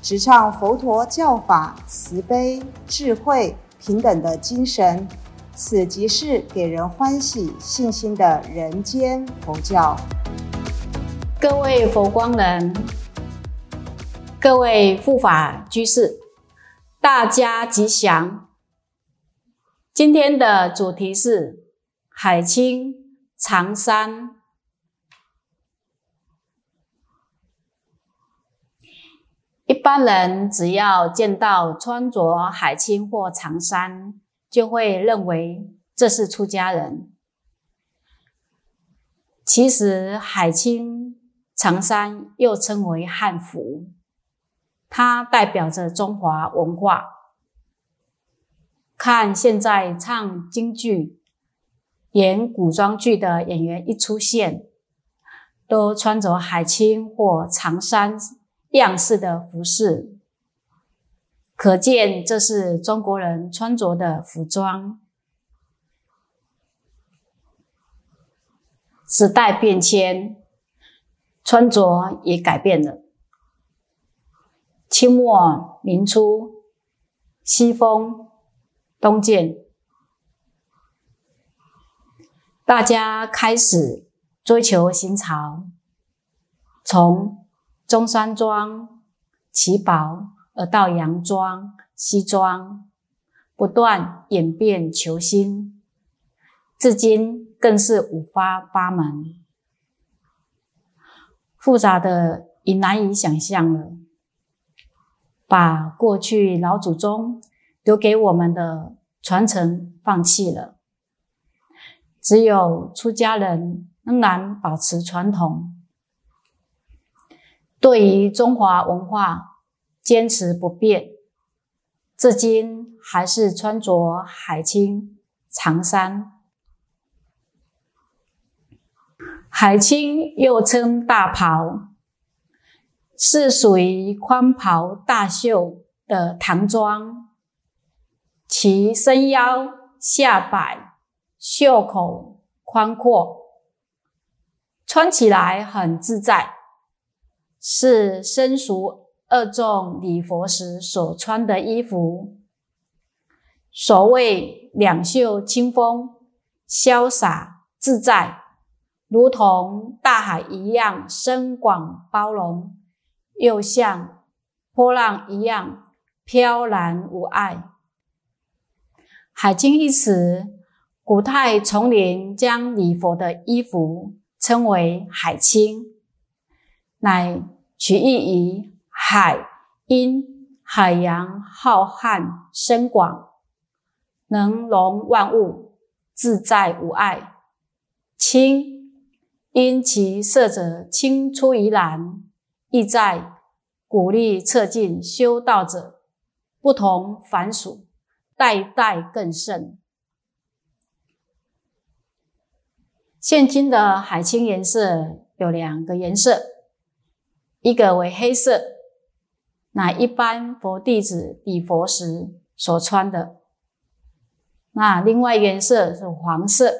直唱佛陀教法慈悲、智慧、平等的精神。此即是给人欢喜、信心的人间佛教。各位佛光人，各位护法居士，大家吉祥。今天的主题是海清长山。一般人只要见到穿着海青或长衫，就会认为这是出家人。其实，海青长衫又称为汉服，它代表着中华文化。看现在唱京剧、演古装剧的演员一出现，都穿着海青或长衫样式的服饰，可见这是中国人穿着的服装。时代变迁，穿着也改变了。清末明初，西风。东渐，大家开始追求新潮，从中山装、旗袍，而到洋装、西装，不断演变求新，至今更是五花八门，复杂的已难以想象了。把过去老祖宗。留给我们的传承放弃了，只有出家人仍然保持传统，对于中华文化坚持不变，至今还是穿着海青长衫。海青又称大袍，是属于宽袍大袖的唐装。其身腰下摆，袖口宽阔，穿起来很自在，是生熟二众礼佛时所穿的衣服。所谓两袖清风，潇洒自在，如同大海一样深广包容，又像波浪一样飘然无碍。海青一词，古代丛林将礼佛的衣服称为海青，乃取意于海因海洋浩瀚深广，能容万物，自在无碍；青因其色泽青出于蓝，意在鼓励测进修道者，不同凡俗。代代更盛。现今的海青颜色有两个颜色，一个为黑色，乃一般佛弟子礼佛时所穿的；那另外颜色是黄色，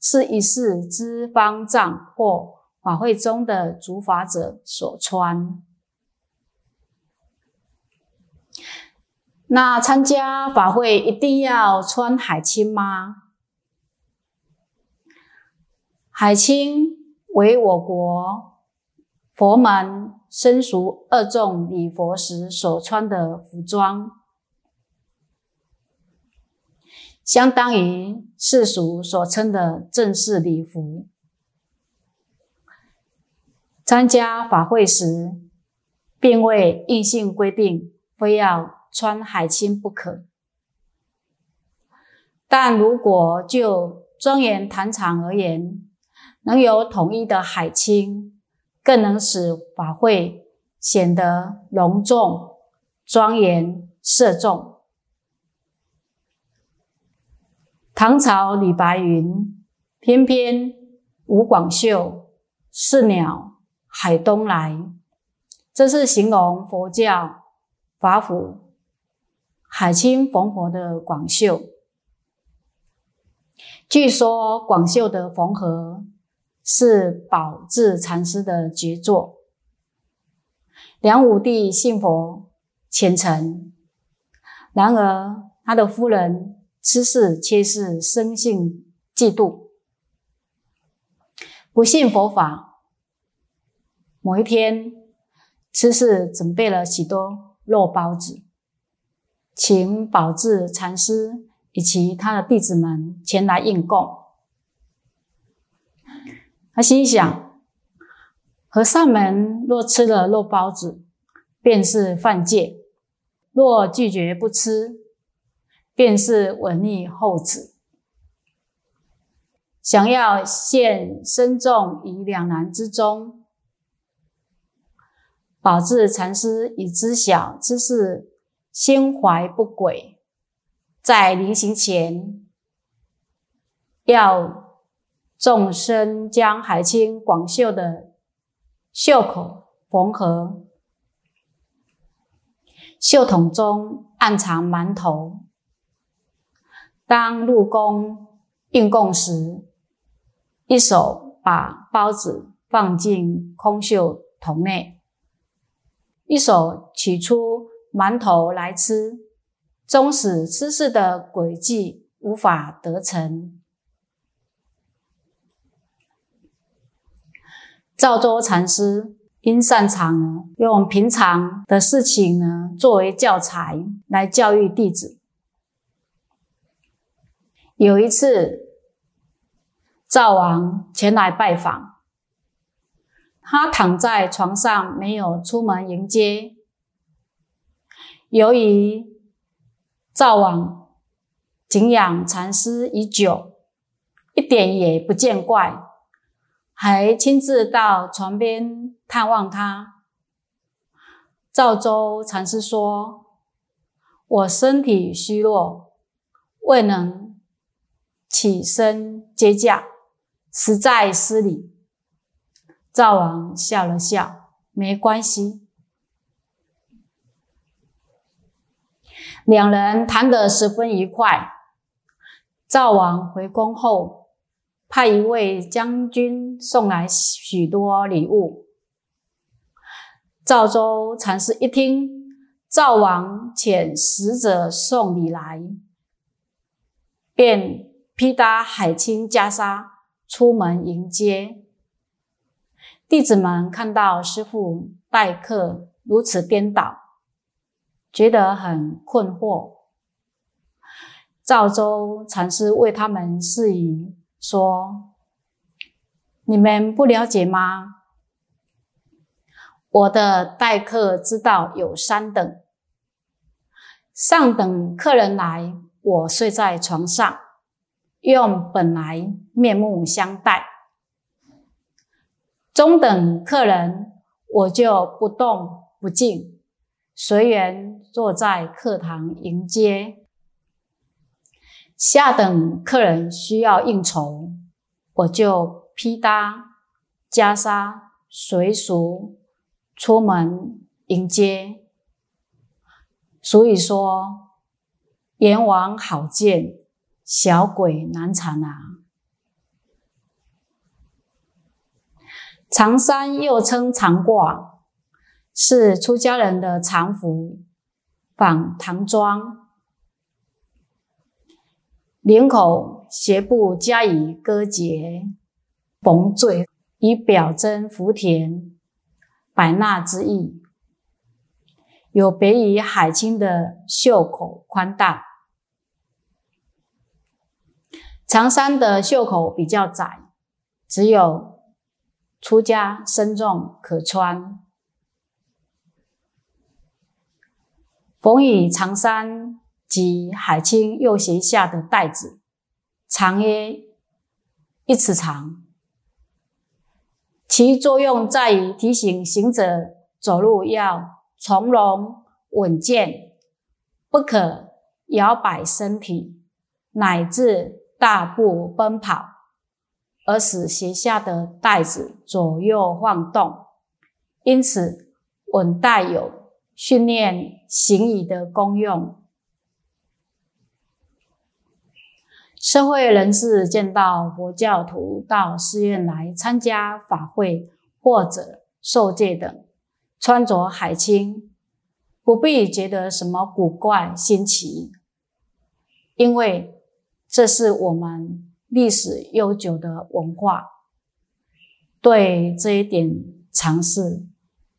是一世之方丈或法会中的主法者所穿。那参加法会一定要穿海青吗？海青为我国佛门生俗二众礼佛时所穿的服装，相当于世俗所称的正式礼服。参加法会时，并未硬性规定非要。穿海青不可，但如果就庄严坛场而言，能有统一的海青，更能使法会显得隆重庄严色重。唐朝李白云：“翩翩舞广袖，似鸟海东来。”这是形容佛教法府海清缝合的广袖。据说广袖的缝合是宝智禅师的杰作。梁武帝信佛虔诚，然而他的夫人。知事却是生性嫉妒，不信佛法。某一天，知事准备了许多肉包子，请宝智禅师以及他的弟子们前来应供。他心想：和尚们若吃了肉包子，便是犯戒；若拒绝不吃，便是忤逆后子，想要陷身众于两难之中。宝智禅师已知晓之事，心怀不轨，在临行前，要众生将海清广袖的袖口缝合，袖筒中暗藏馒头。当入宫应供时，一手把包子放进空袖筒内，一手取出馒头来吃，终使吃事的诡计无法得逞。赵州禅师因擅长，用平常的事情呢作为教材来教育弟子。有一次，赵王前来拜访，他躺在床上，没有出门迎接。由于赵王敬仰禅师已久，一点也不见怪，还亲自到床边探望他。赵州禅师说：“我身体虚弱，未能。”起身接驾，实在失礼。赵王笑了笑，没关系。两人谈得十分愉快。赵王回宫后，派一位将军送来许多礼物。赵州禅师一听，赵王遣使者送礼来，便。披搭海青袈裟出门迎接弟子们，看到师父待客如此颠倒，觉得很困惑。赵州禅师为他们示意说：“你们不了解吗？我的待客之道有三等，上等客人来，我睡在床上。”用本来面目相待，中等客人我就不动不静，随缘坐在课堂迎接。下等客人需要应酬，我就披搭袈裟随俗出门迎接。所以说，阎王好见。小鬼难缠啊！长衫又称长褂，是出家人的常服，仿唐装，领口斜部加以割结缝缀，以表征福田百纳之意，有别于海青的袖口宽大。长衫的袖口比较窄，只有出家身众可穿。缝以长衫及海青右斜下的带子，长约一尺长，其作用在于提醒行者走路要从容稳健，不可摇摆身体，乃至大步奔跑，而使鞋下的带子左右晃动。因此，稳带有训练行仪的功用。社会人士见到佛教徒到寺院来参加法会或者受戒等，穿着海青，不必觉得什么古怪新奇，因为这是我们历史悠久的文化。对这一点尝试，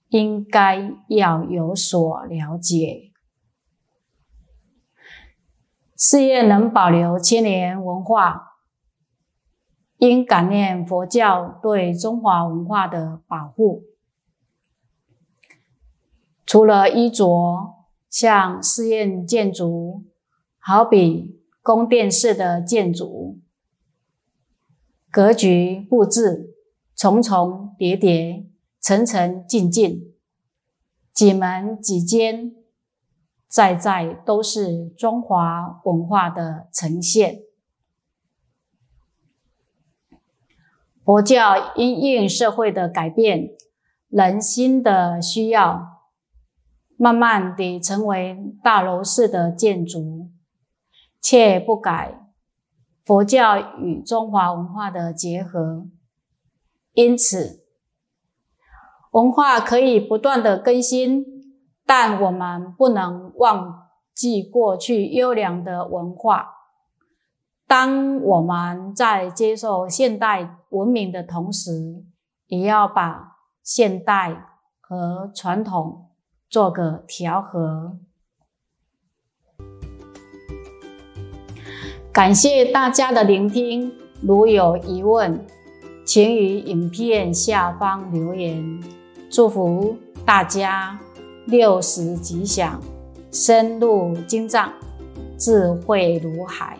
应该要有所了解。事业能保留千年文化，应感念佛教对中华文化的保护。除了衣着，像寺院建筑，好比宫殿式的建筑，格局布置重重叠叠、层层进进，几门几间。在在都是中华文化的呈现。佛教因应社会的改变、人心的需要，慢慢地成为大楼式的建筑，却不改佛教与中华文化的结合。因此，文化可以不断的更新。但我们不能忘记过去优良的文化。当我们在接受现代文明的同时，也要把现代和传统做个调和。感谢大家的聆听，如有疑问，请于影片下方留言。祝福大家！六十吉祥，深入经藏，智慧如海。